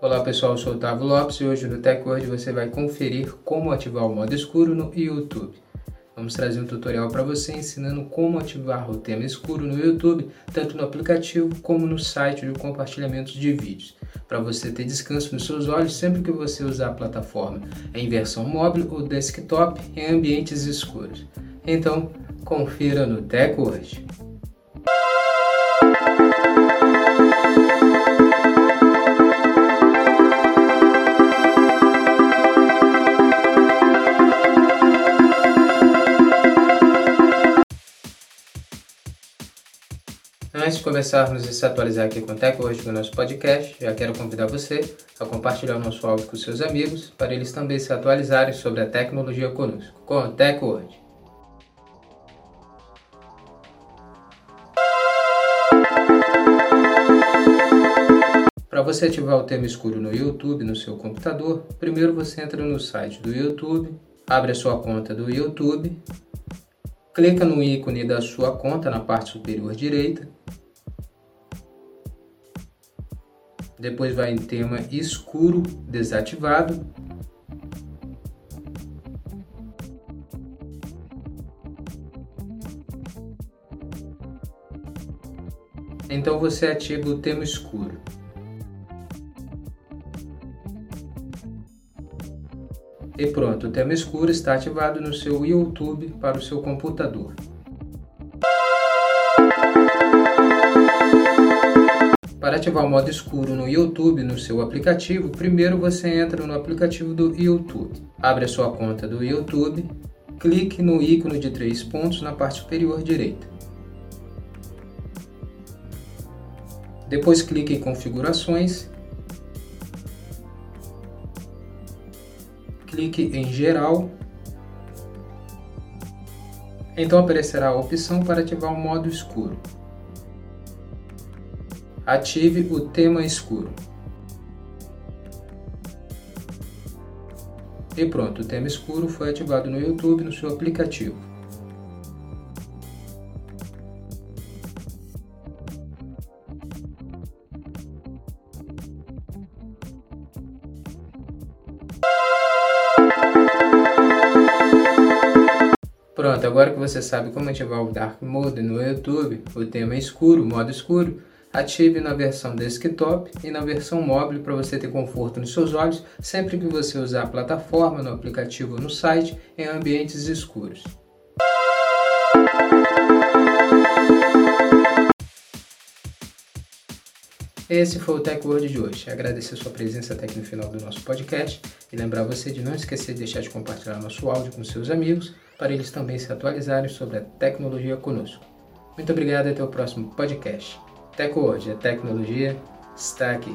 Olá pessoal, eu sou Otávio Lopes e hoje no TechWord você vai conferir como ativar o modo escuro no YouTube. Vamos trazer um tutorial para você ensinando como ativar o tema escuro no YouTube, tanto no aplicativo como no site de compartilhamento de vídeos, para você ter descanso nos seus olhos sempre que você usar a plataforma em versão móvel ou desktop em ambientes escuros. Então, confira no TechWord. Antes de começarmos a se atualizar aqui com o Tech hoje no nosso podcast, já quero convidar você a compartilhar o nosso áudio com seus amigos para eles também se atualizarem sobre a tecnologia conosco, com o Tech hoje. Para você ativar o tema escuro no YouTube no seu computador, primeiro você entra no site do YouTube, abre a sua conta do YouTube, clica no ícone da sua conta na parte superior direita, depois vai em tema escuro desativado, então você ativa o tema escuro. E pronto, o tema escuro está ativado no seu YouTube para o seu computador. Para ativar o modo escuro no YouTube no seu aplicativo, primeiro você entra no aplicativo do YouTube. Abre a sua conta do YouTube, clique no ícone de três pontos na parte superior direita. Depois clique em Configurações clique em Geral. Então aparecerá a opção para ativar o modo escuro. Ative o tema escuro. E pronto, o tema escuro foi ativado no YouTube no seu aplicativo. Pronto, agora que você sabe como ativar o Dark Mode no YouTube, o tema escuro, modo escuro, ative na versão desktop e na versão móvel para você ter conforto nos seus olhos sempre que você usar a plataforma, no aplicativo ou no site em ambientes escuros. Esse foi o Tech Word de hoje. Agradecer sua presença até aqui no final do nosso podcast e lembrar você de não esquecer de deixar de compartilhar nosso áudio com seus amigos para eles também se atualizarem sobre a tecnologia conosco. Muito obrigado e até o próximo podcast. Tech Word, a tecnologia está aqui.